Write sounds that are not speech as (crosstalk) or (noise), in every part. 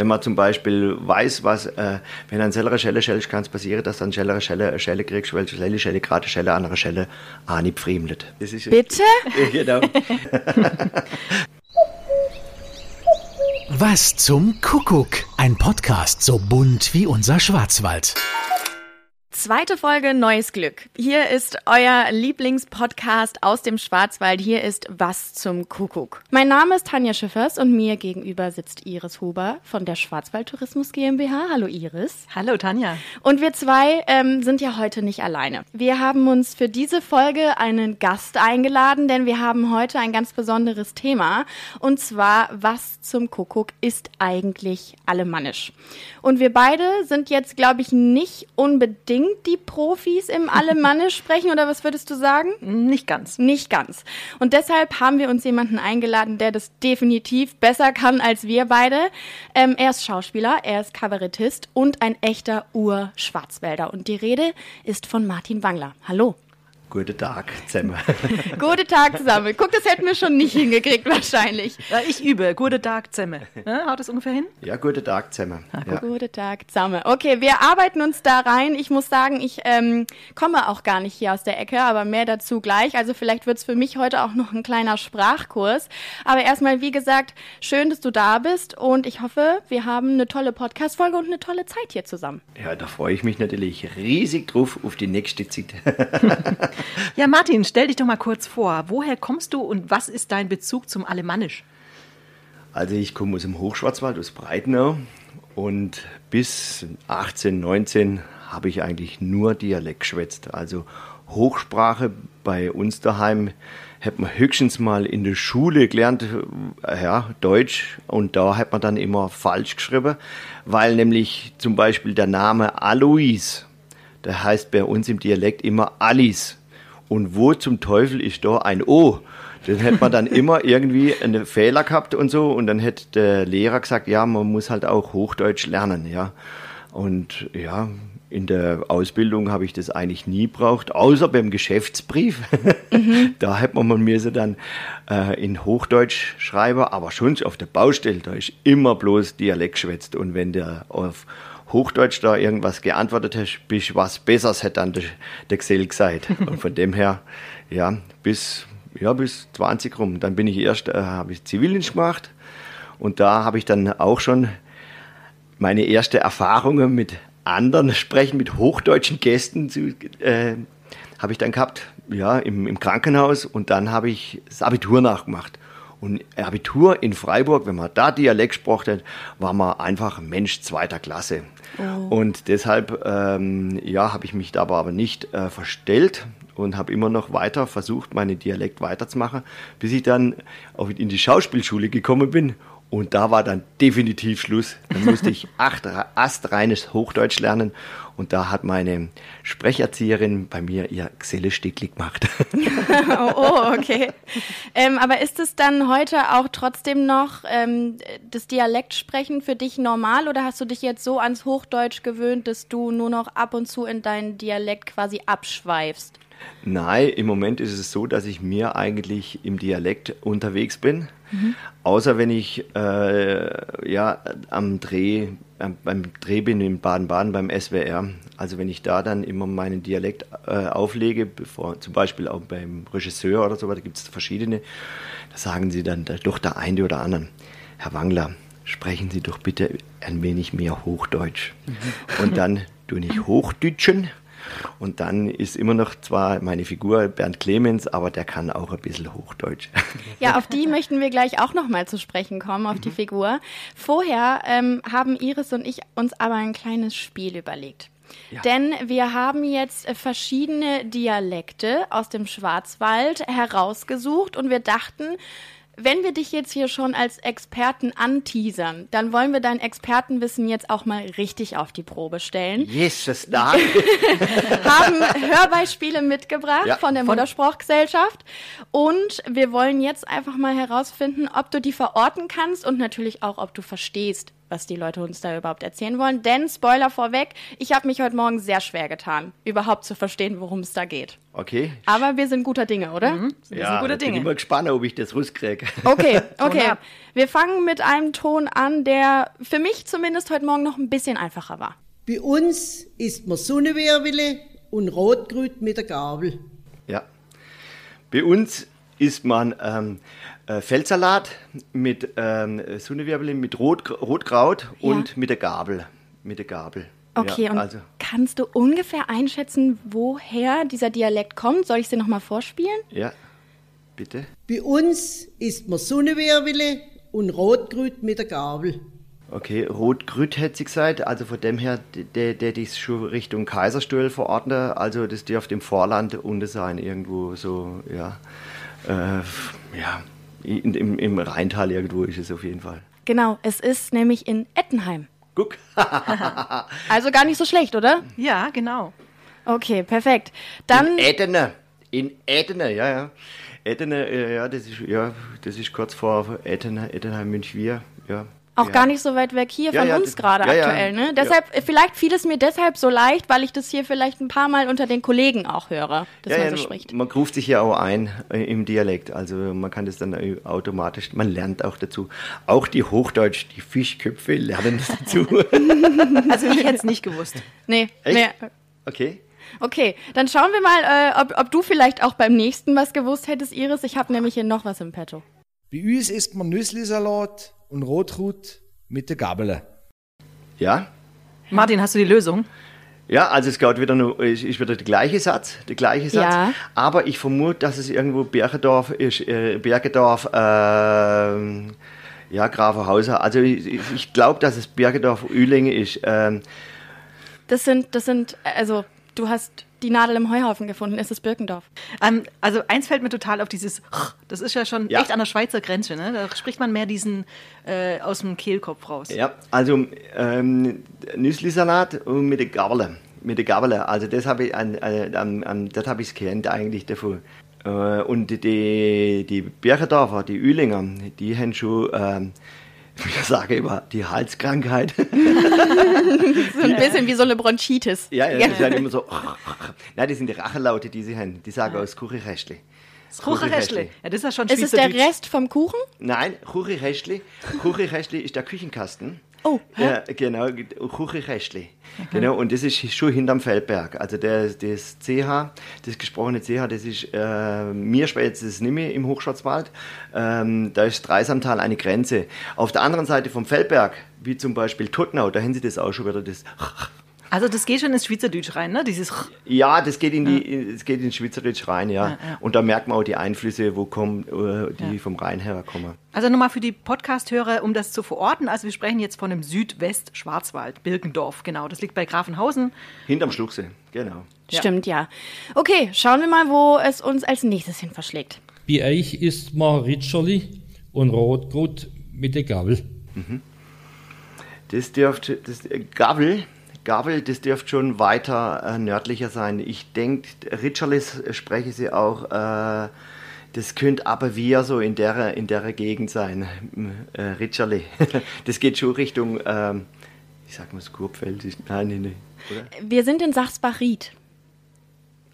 wenn man zum Beispiel weiß, was, äh, wenn ein Sellere Schelle schellst, kann es passieren, dass dann Schellere Schelle eine Schelle kriegst, weil Schelle, Schelle, gerade Schelle, andere Schelle, ah, nicht fremdet. Bitte? (laughs) genau. Was zum Kuckuck? Ein Podcast so bunt wie unser Schwarzwald. Zweite Folge Neues Glück. Hier ist euer Lieblingspodcast aus dem Schwarzwald. Hier ist Was zum Kuckuck. Mein Name ist Tanja Schiffers und mir gegenüber sitzt Iris Huber von der Schwarzwald Tourismus GmbH. Hallo Iris. Hallo Tanja. Und wir zwei ähm, sind ja heute nicht alleine. Wir haben uns für diese Folge einen Gast eingeladen, denn wir haben heute ein ganz besonderes Thema. Und zwar, was zum Kuckuck ist eigentlich alemannisch? Und wir beide sind jetzt, glaube ich, nicht unbedingt die Profis im Alemannisch sprechen oder was würdest du sagen? Nicht ganz. Nicht ganz. Und deshalb haben wir uns jemanden eingeladen, der das definitiv besser kann als wir beide. Ähm, er ist Schauspieler, er ist Kabarettist und ein echter Ur-Schwarzwälder. Und die Rede ist von Martin Wangler. Hallo. Guten Tag zusammen. (laughs) Guten Tag zusammen. Guck, das hätten wir schon nicht hingekriegt wahrscheinlich. Ja, ich übe. Guten Tag zusammen. Ja, haut das ungefähr hin? Ja, guten Tag zusammen. Ja. Guten Tag zusammen. Okay, wir arbeiten uns da rein. Ich muss sagen, ich ähm, komme auch gar nicht hier aus der Ecke, aber mehr dazu gleich. Also vielleicht wird's für mich heute auch noch ein kleiner Sprachkurs. Aber erstmal, wie gesagt, schön, dass du da bist und ich hoffe, wir haben eine tolle Podcast-Folge und eine tolle Zeit hier zusammen. Ja, da freue ich mich natürlich riesig drauf auf die nächste Zeit. (laughs) Ja, Martin, stell dich doch mal kurz vor. Woher kommst du und was ist dein Bezug zum Alemannisch? Also ich komme aus dem Hochschwarzwald, aus Breitenau und bis 18, 19 habe ich eigentlich nur Dialekt geschwätzt. Also Hochsprache bei uns daheim hat man höchstens mal in der Schule gelernt, äh, ja, Deutsch, und da hat man dann immer falsch geschrieben, weil nämlich zum Beispiel der Name Alois, der heißt bei uns im Dialekt immer Alice. Und wo zum Teufel ist da ein O? Dann hätte man dann immer (laughs) irgendwie einen Fehler gehabt und so. Und dann hätte der Lehrer gesagt, ja, man muss halt auch Hochdeutsch lernen, ja. Und ja, in der Ausbildung habe ich das eigentlich nie braucht, außer beim Geschäftsbrief. (laughs) Mhm. da hätte man mir sie dann äh, in Hochdeutsch schreiben, aber schon auf der Baustelle, da ist immer bloß Dialekt geschwätzt. Und wenn der auf Hochdeutsch da irgendwas geantwortet hast, bist was Besseres, hätte dann der, der Gesell gesagt. (laughs) Und von dem her, ja, bis, ja, bis 20 rum. Dann bin ich erst, äh, habe ich Zivildienst gemacht und da habe ich dann auch schon meine erste Erfahrungen mit anderen Sprechen, mit hochdeutschen Gästen zu, äh, habe ich dann gehabt, ja, im, im Krankenhaus und dann habe ich das Abitur nachgemacht. Und Abitur in Freiburg, wenn man da Dialekt gesprochen hat, war man einfach Mensch zweiter Klasse. Oh. Und deshalb ähm, ja, habe ich mich da aber nicht äh, verstellt und habe immer noch weiter versucht, meinen Dialekt weiterzumachen, bis ich dann auch in die Schauspielschule gekommen bin und da war dann definitiv Schluss. Dann musste ich (laughs) acht astreines Hochdeutsch lernen. Und da hat meine Sprecherzieherin bei mir ihr Geselle-Stickli gemacht. (laughs) oh, oh, okay. Ähm, aber ist es dann heute auch trotzdem noch ähm, das Dialektsprechen für dich normal oder hast du dich jetzt so ans Hochdeutsch gewöhnt, dass du nur noch ab und zu in deinen Dialekt quasi abschweifst? Nein, im Moment ist es so, dass ich mir eigentlich im Dialekt unterwegs bin. Mhm. Außer wenn ich äh, ja, am Dreh, äh, beim Dreh bin in Baden-Baden beim SWR. Also wenn ich da dann immer meinen Dialekt äh, auflege, bevor, zum Beispiel auch beim Regisseur oder so, da gibt es verschiedene, da sagen sie dann doch der eine oder andere, Herr Wangler, sprechen Sie doch bitte ein wenig mehr Hochdeutsch. Mhm. Und dann tue ich Hochdütschen und dann ist immer noch zwar meine Figur Bernd Clemens, aber der kann auch ein bisschen Hochdeutsch. Ja, auf die möchten wir gleich auch nochmal zu sprechen kommen, auf mhm. die Figur. Vorher ähm, haben Iris und ich uns aber ein kleines Spiel überlegt. Ja. Denn wir haben jetzt verschiedene Dialekte aus dem Schwarzwald herausgesucht und wir dachten, wenn wir dich jetzt hier schon als Experten anteasern, dann wollen wir dein Expertenwissen jetzt auch mal richtig auf die Probe stellen. Jesus, da. (laughs) haben Hörbeispiele mitgebracht ja, von der Muttersprachgesellschaft und wir wollen jetzt einfach mal herausfinden, ob du die verorten kannst und natürlich auch, ob du verstehst, was die Leute uns da überhaupt erzählen wollen. Denn, Spoiler vorweg, ich habe mich heute Morgen sehr schwer getan, überhaupt zu verstehen, worum es da geht. Okay. Aber wir sind guter Dinge, oder? Mhm, wir ja, sind gute Dinge. Ich bin immer gespannt, ob ich das rauskriege. Okay, (laughs) okay. wir fangen mit einem Ton an, der für mich zumindest heute Morgen noch ein bisschen einfacher war. Bei uns isst man Sonnenwirwele und Rotgrüt mit der Gabel. Ja. Bei uns isst man ähm, äh, Feldsalat mit ähm, Sonnenwirbel, mit Rot, Rotkraut ja. und mit der Gabel. Mit der Gabel. Okay, ja, und also. kannst du ungefähr einschätzen, woher dieser Dialekt kommt? Soll ich sie nochmal vorspielen? Ja, bitte. Bei uns isst man Sonnenwirbel und Rotgrüt mit der Gabel. Okay, Rotgrüt hätte sie gesagt, also von dem her, der, der ist schon Richtung Kaiserstuhl verordnet, also das dürfte im Vorland unten sein, irgendwo so, ja, äh, ja, in, im, im Rheintal irgendwo ist es auf jeden Fall. Genau, es ist nämlich in Ettenheim. Guck. (laughs) also gar nicht so schlecht, oder? Ja, genau. Okay, perfekt. Dann. In Ettene. In Ettene, ja, ja. Ettene, ja, das ist, ja, das ist kurz vor Ettene, Ettenheim, Münchwier, ja. Auch ja. gar nicht so weit weg hier ja, von ja, uns gerade aktuell. Ne? Deshalb, vielleicht fiel es mir deshalb so leicht, weil ich das hier vielleicht ein paar Mal unter den Kollegen auch höre, dass man so spricht. Man ruft sich ja auch ein äh, im Dialekt. Also man kann das dann automatisch, man lernt auch dazu. Auch die Hochdeutsch, die Fischköpfe lernen dazu. (laughs) also ich hätte es nicht gewusst. Nee, Echt? nee. Okay. Okay, dann schauen wir mal, äh, ob, ob du vielleicht auch beim nächsten was gewusst hättest, Iris. Ich habe nämlich hier noch was im Petto. Bei uns isst man Nüsslisalat und Rotkraut mit der Gabel. Ja. Martin, hast du die Lösung? Ja, also es geht wieder nur, ist, ist wieder der gleiche Satz, der gleiche Satz. Ja. Aber ich vermute, dass es irgendwo Bergedorf ist, äh, Bergedorf, äh, ja, Grafenhauser. Also ich, ich glaube, dass es Bergedorf Ülinge ist. Ähm. Das sind, das sind, also du hast die Nadel im Heuhaufen gefunden, ist es Birkendorf. Ähm, also eins fällt mir total auf dieses, das ist ja schon ja. echt an der Schweizer Grenze, ne? da spricht man mehr diesen äh, aus dem Kehlkopf raus. Ja, also ähm, Nüsslisalat mit der Gabel, mit der Gabel, also das habe ich, an, an, an, das habe ich kennt eigentlich davon. Äh, und die, die Birkendorfer, die Ülinger, die haben schon ähm, ich sage immer, die Halskrankheit. (laughs) so ein bisschen wie so eine Bronchitis. Ja, ja, das ist halt immer so. (laughs) Nein, das sind die Rachenlaute, die sie haben. Die sagen aus Kuchenrestli. Das Kuchenrestli. Ja, das ist ja schon Ist es der Rest vom Kuchen? Nein, Kuchenrestli. Kuchenrestli ist der Küchenkasten. Oh, hä? ja, genau, Kuchenrestli. Okay. Genau, und das ist schon hinterm Feldberg. Also der, das CH, das gesprochene CH, das ist, äh, mir später das nicht mehr im Hochschwarzwald. Ähm, da ist Dreisamtal eine Grenze. Auf der anderen Seite vom Feldberg, wie zum Beispiel Tottenau, da haben sie das auch schon wieder, das also das geht schon ins Schweizerdeutsch rein, ne? Dieses ja, das geht in die, es geht ins Schweizerdeutsch rein, ja. ja, ja. Und da merkt man auch die Einflüsse, wo kommen, äh, die ja. vom Rhein herkommen. Also nochmal für die Podcast-Hörer, um das zu verorten. Also wir sprechen jetzt von dem Südwest-Schwarzwald, Birkendorf, genau. Das liegt bei Grafenhausen. Hinterm Schluchsee, genau. Stimmt, ja. Okay, schauen wir mal, wo es uns als nächstes hin verschlägt. Bei euch ist man Ritscherli und Rotgut mit der Gabel. Mhm. Das dürfte, das Gabel Gabel, das dürfte schon weiter äh, nördlicher sein. Ich denke, Ritscherlis spreche sie auch, äh, das könnte aber wir so in der, in der Gegend sein. Äh, Ritscherli. (laughs) das geht schon Richtung, ähm, ich sag mal, Skurpfeld. Nein, nein, nein. Wir sind in Sachsbach-Ried.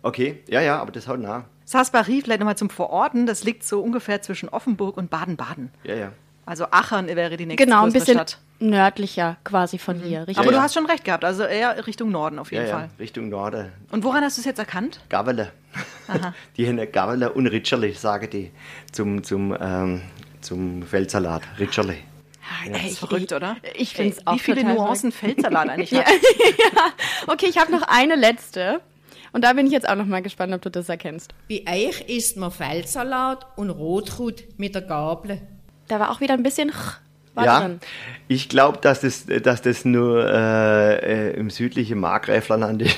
Okay, ja, ja, aber das haut nah. Sachsbach-Ried, vielleicht nochmal zum Verorten, das liegt so ungefähr zwischen Offenburg und Baden-Baden. Ja, ja. Also Aachen wäre die nächste Genau, ein bisschen Stadt. nördlicher quasi von mhm. hier. Richtig? Aber ja, du hast schon recht gehabt, also eher Richtung Norden auf jeden ja, Fall. Ja, Richtung Norden. Und woran hast du es jetzt erkannt? Gavele. (laughs) die haben Gavele und Ritscherli, sagen die, zum, zum, ähm, zum Feldsalat. Ritscherli. Ja, das ist verrückt, oder? Ich finde es auch Wie viele Nuancen Feldsalat eigentlich (laughs) hat. ja. (laughs) Okay, ich habe noch eine letzte. Und da bin ich jetzt auch noch mal gespannt, ob du das erkennst. Bei euch isst man Feldsalat und Rotkraut mit der Gabel. Da war auch wieder ein bisschen ja, drin. ich glaube, dass das, dass das nur äh, äh im südlichen Markgräflerland ist.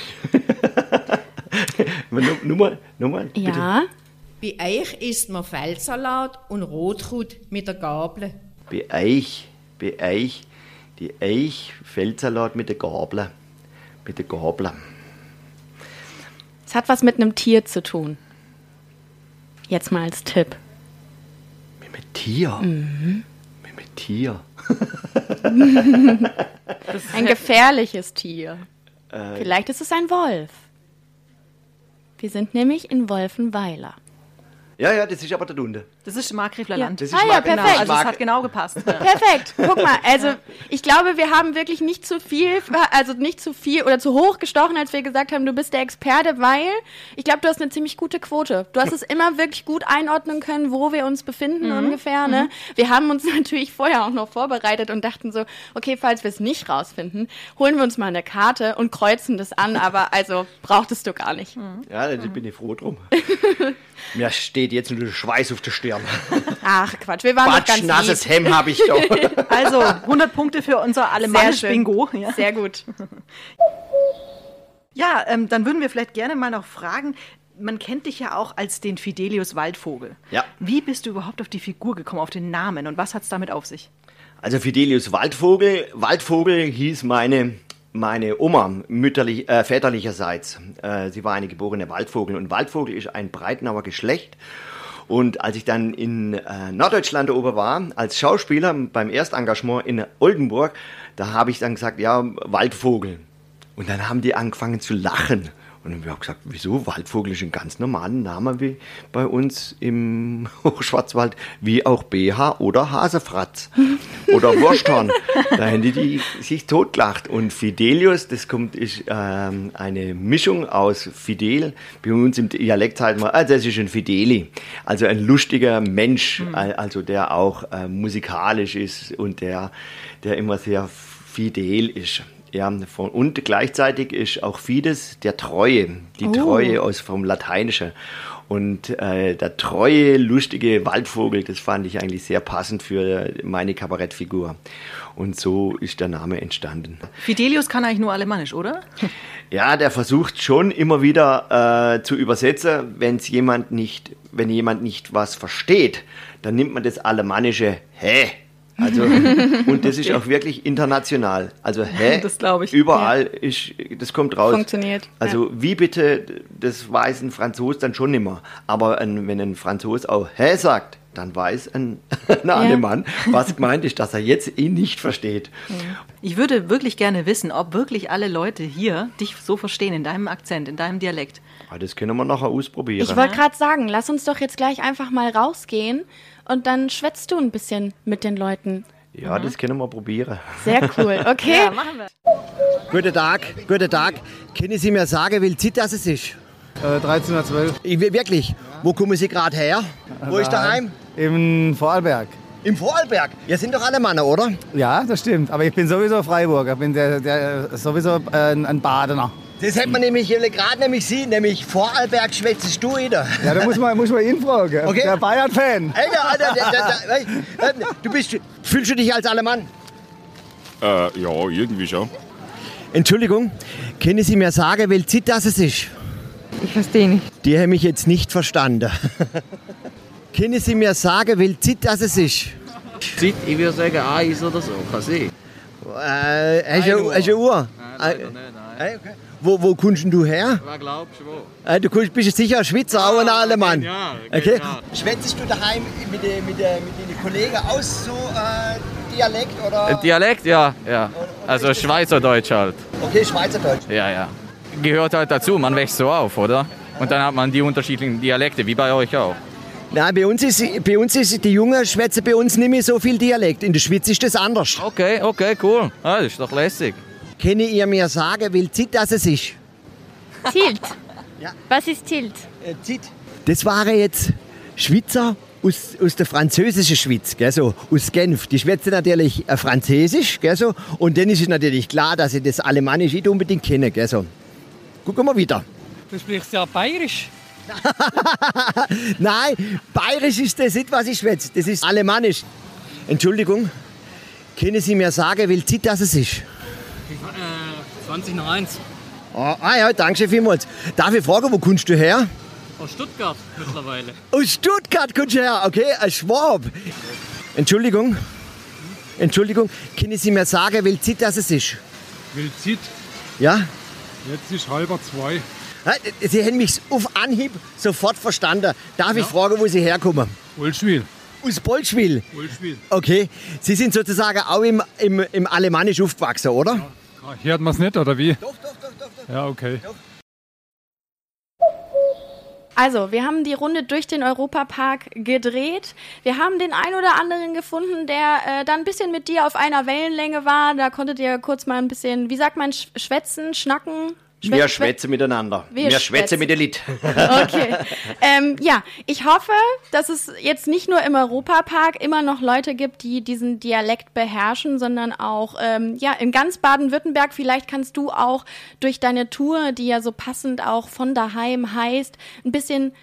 (laughs) Nummer, Nummer, bitte. Ja. Bei euch isst man Feldsalat und Rotkraut mit der Gabel. Bei euch, bei euch, die Eich Feldsalat mit der Gabel. Mit der Gabel. Es hat was mit einem Tier zu tun. Jetzt mal als Tipp. Tier. Mhm. Mit, mit Tier. (laughs) ein gefährliches Tier. Äh. Vielleicht ist es ein Wolf. Wir sind nämlich in Wolfenweiler. Ja, ja, das ist aber der Dunde. Das ist Markgräfler Ja. Land. Das ist Ah ja, Mark- perfekt. Also es hat genau gepasst. (laughs) Perfekt. Guck mal, also ich glaube, wir haben wirklich nicht zu viel, also nicht zu viel oder zu hoch gestochen, als wir gesagt haben, du bist der Experte, weil ich glaube, du hast eine ziemlich gute Quote. Du hast es immer wirklich gut einordnen können, wo wir uns befinden ungefähr. Ne? Wir haben uns (laughs) natürlich vorher auch noch vorbereitet und dachten so, okay, falls wir es nicht rausfinden, holen wir uns mal eine Karte und kreuzen das an, aber also brauchtest du gar nicht. Ja, da bin ich froh drum. (laughs) Mir steht jetzt nur Schweiß auf der Stirn. Ach Quatsch, wir waren doch ganz Batschnasses lieb. Hemd habe ich doch. (laughs) Also 100 Punkte für unser Sehr alemannisch schön. Bingo. Ja, Sehr gut. ja ähm, dann würden wir vielleicht gerne mal noch fragen, man kennt dich ja auch als den Fidelius Waldvogel. Ja. Wie bist du überhaupt auf die Figur gekommen, auf den Namen und was hat es damit auf sich? Also Fidelius Waldvogel. Waldvogel hieß meine, meine Oma mütterlich, äh, väterlicherseits. Äh, sie war eine geborene Waldvogel und Waldvogel ist ein Breitenauer Geschlecht. Und als ich dann in äh, Norddeutschland oben war, als Schauspieler beim Erstengagement in Oldenburg, da habe ich dann gesagt, ja, Waldvogel. Und dann haben die angefangen zu lachen. Und dann habe ich gesagt, wieso? Waldvogel ist ein ganz normaler Name wie bei uns im (laughs) Hochschwarzwald, wie auch BH oder Hasefratz (laughs) oder Wursthorn. da haben die, die sich totgelacht. Und Fidelius, das kommt, ist ähm, eine Mischung aus Fidel. Bei uns im Dialekt halt mal, ah, das ist ein Fideli. Also ein lustiger Mensch, al- also der auch äh, musikalisch ist und der, der immer sehr fidel ist. Ja, und gleichzeitig ist auch Fides der Treue, die Treue aus vom Lateinischen. Und äh, der treue, lustige Waldvogel, das fand ich eigentlich sehr passend für meine Kabarettfigur. Und so ist der Name entstanden. Fidelius kann eigentlich nur alemannisch, oder? (laughs) Ja, der versucht schon immer wieder äh, zu übersetzen, wenn's jemand nicht, wenn jemand nicht was versteht, dann nimmt man das Alemannische hä. Also, (laughs) und das ist auch wirklich international. Also, hä? (laughs) Das glaub ich. Überall ist, das kommt raus. Funktioniert, Also, wie bitte, das weiß ein Franzos dann schon nimmer. Aber ein, wenn ein Franzos auch hä sagt, dann weiß ein, (laughs) ein Alemann, was gemeint ist, dass er jetzt ihn nicht versteht. Ich würde wirklich gerne wissen, ob wirklich alle Leute hier dich so verstehen, in deinem Akzent, in deinem Dialekt. Aber Ah, das können wir nachher ausprobieren. Ich wollte gerade sagen, lass uns doch jetzt gleich einfach mal rausgehen und dann schwätzt du ein bisschen mit den Leuten. ja, das können wir probieren. Sehr cool, (laughs) okay? machen wir. Guten Tag, guten Tag. Können Sie mir sagen, wie Zeit das es ist? Äh, 1312 Ich, wirklich, wo kommen Sie gerade her? Wo ist daheim? im Vorarlberg. Im Vorarlberg. Ihr sind doch alle Männer, oder? Ja, das stimmt. Aber ich bin sowieso Freiburger. Ich bin der, der, sowieso äh, ein Badener. Das hätte man nämlich gerade nämlich Sie, nämlich Vorarlberg schwätzest du wieder. Ja, da muss man, muss man ihn fragen. (laughs) Okay. Der Bayern-Fan. Der, der, der, der, du bist, fühlst du dich als Alemann? Äh, ja, irgendwie schon. Entschuldigung, können Sie mir sagen, welche Zeit das es ist? Ich verstehe nicht. Die haben mich jetzt nicht verstanden. (laughs) können Sie mir sagen, welche Zeit das es ist? Zeit, ich würde sagen eins oder so, kann sein. Äh, hast du eine Uhr? Nein, Äh, leider nicht, nein. Okay. Wo, wo kommst du her? Wer glaubst du wo? Äh, du kommst, bist sicher ein Schweizer, auch ein Alemann. ja, okay. genial. Schwätzest du daheim mit den mit der, mit den Kollegen aus so äh, Dialekt oder? Ein Dialekt, ja, ja. Also Schweizerdeutsch halt. Okay, Schweizerdeutsch. Ja, ja. Gehört halt dazu, man wächst so auf, oder? Und dann hat man die unterschiedlichen Dialekte, wie bei euch auch. Nein, bei uns ist, bei uns ist die Jungen schwätzen bei uns nicht mehr so viel Dialekt. In der Schweiz ist das anders. Okay, okay, cool. Ah, das ist doch lässig. Könnt ihr mir sagen, wie Zeit das es ist? Tilt. (laughs) Ja. Was ist Tilt? Äh, Zeit. Das waren jetzt Schweizer aus, aus der französischen Schweiz, gell, so, aus Genf. Die schwätzen natürlich äh, Französisch, gell, so, und dann ist es natürlich klar, dass sie das Alemannisch nicht unbedingt kennen. Gell, so. Gucken wir wieder. Du sprichst ja bayerisch. (laughs) Nein, bayerisch ist das nicht, was ich schwätze. Das ist alemannisch. Entschuldigung, können Sie mir sagen, wie Zeit das es ist? Äh, 20 nach 1. Ah, ah ja, danke schön vielmals. Darf ich fragen, wo kommst du her? Aus Stuttgart mittlerweile. Aus Stuttgart kommst du her, okay, ein Schwab. Entschuldigung, Entschuldigung, können Sie mir sagen, wie Zeit das es ist? Weltzit, Ja? Jetzt ist halber zwei. Sie haben mich auf Anhieb sofort verstanden. Darf ich fragen, wo Sie herkommen? Ulschwil. Aus Bolschwil? Bolschwil. Okay. Sie sind sozusagen auch im, im, im Alemannisch aufgewachsen, oder? Hört man es nicht, oder wie? Doch, doch, doch, doch. Ja, okay. Also, wir haben die Runde durch den Europapark gedreht. Wir haben den ein oder anderen gefunden, der äh, dann ein bisschen mit dir auf einer Wellenlänge war. Da konntet ihr kurz mal ein bisschen, wie sagt man, sch schwätzen, schnacken? Schwä- Wir schwä- schwätzen miteinander. Wir schwätzen. schwätzen mit Lied. (laughs) Okay. ähm, ja, ich hoffe, dass es jetzt nicht nur im Europapark immer noch Leute gibt, die diesen Dialekt beherrschen, sondern auch ähm, ja in ganz Baden-Württemberg. Vielleicht kannst du auch durch deine Tour, die ja so passend auch von daheim heißt, ein bisschen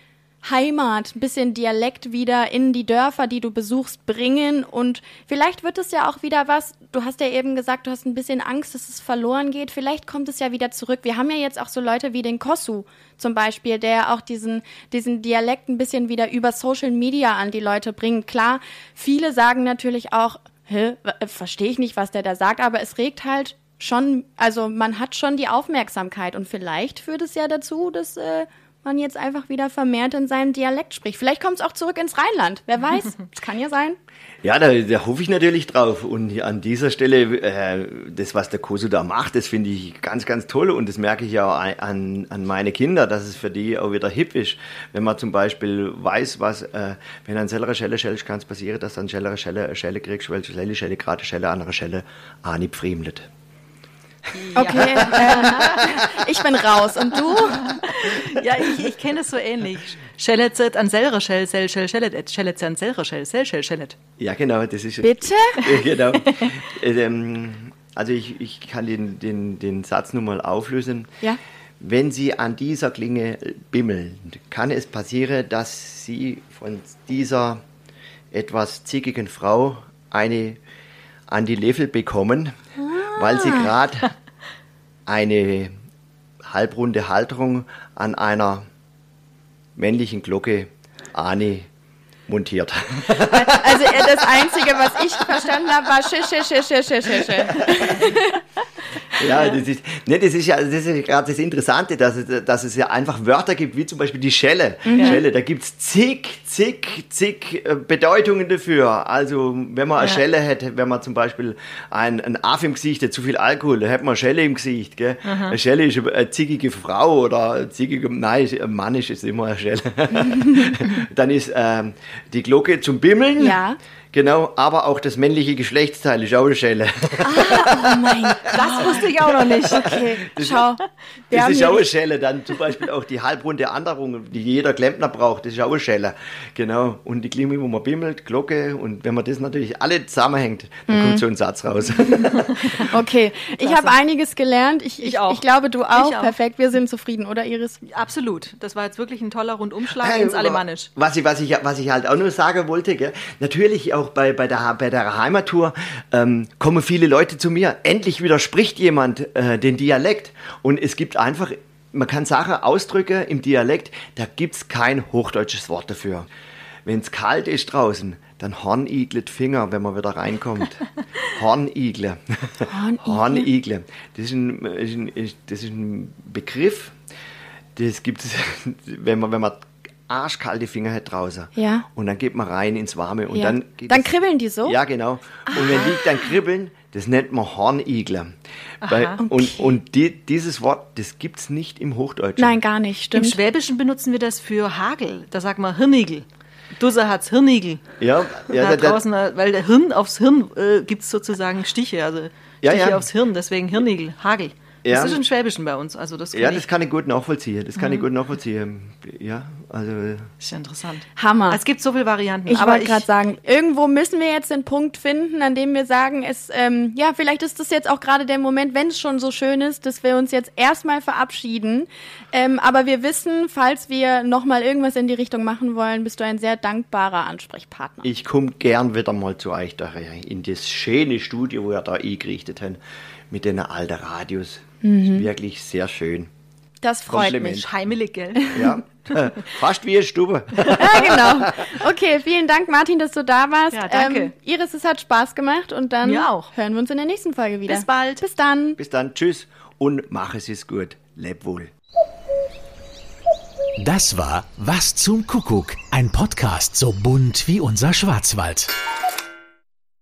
Heimat, ein bisschen Dialekt wieder in die Dörfer, die du besuchst, bringen. Und vielleicht wird es ja auch wieder was. Du hast ja eben gesagt, du hast ein bisschen Angst, dass es verloren geht. Vielleicht kommt es ja wieder zurück. Wir haben ja jetzt auch so Leute wie den Kossu zum Beispiel, der auch diesen, diesen Dialekt ein bisschen wieder über Social Media an die Leute bringt. Klar, viele sagen natürlich auch, hä, verstehe ich nicht, was der da sagt, aber es regt halt schon, also man hat schon die Aufmerksamkeit und vielleicht führt es ja dazu, dass äh, man jetzt einfach wieder vermehrt in seinem Dialekt spricht. Vielleicht kommt es auch zurück ins Rheinland. Wer weiß? (laughs) Es kann ja sein. Ja, da, da hoffe ich natürlich drauf. Und an dieser Stelle, äh, das, was der Kosu da macht, das finde ich ganz, ganz toll. Und das merke ich ja auch an, an meine Kinder, dass es für die auch wieder hip ist. Wenn man zum Beispiel weiß, was, äh, wenn ein sellerer Schelle schellst, kann es passieren, dass du eine schellere Schelle, Schelle kriegst, weil Schelle, Schelle, gerade Schelle, andere Schelle, auch nicht fremdet. Okay, ähm, (laughs) ich bin raus. Und du? Ja, ich, ich kenne es so ähnlich. Schelletzet an selrer Schell, Sell, Schell, Schellet, Schelletz an selrer Schell, Sell, Schell, Schellet. Ja, genau, das ist Bitte? (laughs) Ja, genau. ähm, also ich, ich kann den, den, den Satz nur mal auflösen. Ja. Wenn Sie an dieser Klinge bimmeln, kann es passieren, dass Sie von dieser etwas zickigen Frau eine an die Level bekommen, weil Sie gerade eine halbrunde Halterung an einer männlichen Glocke Ani montiert. (laughs) Also äh, das Einzige, was ich (laughs) verstanden habe, war schisch, schisch, schisch, schisch, schisch, schisch. (laughs) Ja, das ist, ne, das ist ja, das ist ja gerade das Interessante, dass es, dass es ja einfach Wörter gibt, wie zum Beispiel die Schelle. Mhm. Schelle, da gibt's zig, zig, zig äh, Bedeutungen dafür. Also, wenn man eine Ja. Schelle hätte, wenn man zum Beispiel ein, ein Aff im Gesicht hat, zu viel Alkohol, dann hätte man eine Schelle im Gesicht, gell? Aha. Eine Schelle ist eine, eine zickige Frau oder eine zickige, nein, ein Mann ist es immer eine Schelle. (laughs) Dann ist ähm, die Glocke zum Bimmeln. Ja. Genau, aber auch das männliche Geschlechtsteil ist auch eine Schelle. Oh mein Gott. Das wusste ich auch noch nicht. Okay, Das- schau. Wir Das haben ist auch eine Schelle. Dann zum Beispiel auch die halbrunde Anderung, die jeder Klempner braucht, das ist auch eine Schelle. Genau. Und die Klinge, wo man bimmelt, Glocke. Und wenn man das natürlich alle zusammenhängt, dann Mhm. kommt so ein Satz raus. (laughs) Okay, ich habe einiges gelernt. Ich, ich, ich, glaube, du auch. Ich auch. Perfekt, wir sind zufrieden, oder Iris? Absolut. Das war jetzt wirklich ein toller Rundumschlag Hey, ins Alemannisch. Was ich, was, ich, was ich halt auch nur sagen wollte, gell? natürlich auch bei, bei, der, bei der Heimattour ähm, kommen viele Leute zu mir. Endlich widerspricht jemand äh, den Dialekt. Und es gibt einfach, man kann Sachen ausdrücken im Dialekt, da gibt es kein hochdeutsches Wort dafür. Wenn es kalt ist draußen, dann horniglet Finger, wenn man wieder reinkommt. (laughs) Hornigle. Hornigle. Das ist ein, das ist ein Begriff, das gibt es, (laughs) wenn man, wenn man arschkalte Finger hat draußen. Ja. Und dann geht man rein ins Warme und ja. dann geht dann kribbeln die so? Ja, genau. Und wenn die dann kribbeln, das nennt man Hornigler. Aha. Weil, Okay. Und, und die, dieses Wort, das gibt es nicht im Hochdeutschen. Nein, gar nicht, Im stimmt. Schwäbischen benutzen wir das für Hagel. Da sagt man Hirnigel. Dusse hat's Hirnigel. Ja, ja da da, draußen, weil der Hirn aufs Hirn äh, gibt es sozusagen Stiche, also Ja, Stiche ja. aufs Hirn, deswegen Hirnigel, Hagel. Ja. Das ist im Schwäbischen bei uns, also das ja, kenn das ich. kann ich gut nachvollziehen. Das kann Mhm. ich gut nachvollziehen. Ja, also. ist ja interessant. Hammer. Es gibt so viele Varianten. Ich aber wollte gerade sagen, irgendwo müssen wir jetzt den Punkt finden, an dem wir sagen, es, ähm, ja, vielleicht ist das jetzt auch gerade der Moment, wenn es schon so schön ist, dass wir uns jetzt erstmal verabschieden. Ähm, aber wir wissen, falls wir nochmal irgendwas in die Richtung machen wollen, bist du ein sehr dankbarer Ansprechpartner. Ich komme gern wieder mal zu euch da rein, in das schöne Studio, wo ihr da eingerichtet habt, mit den alten Radios. Mhm. Ist wirklich sehr schön. Das freut mich. Heimelig, gell? Ja, (laughs) fast wie eine Stube. Ja, genau. Okay, vielen Dank, Martin, dass du da warst. Ja, danke. Ähm, Iris, es hat Spaß gemacht und dann Mir auch. hören wir uns in der nächsten Folge wieder. Bis bald. Bis dann. Bis dann, tschüss und mach es ist gut. Leb wohl. Das war Was zum Kuckuck, ein Podcast so bunt wie unser Schwarzwald.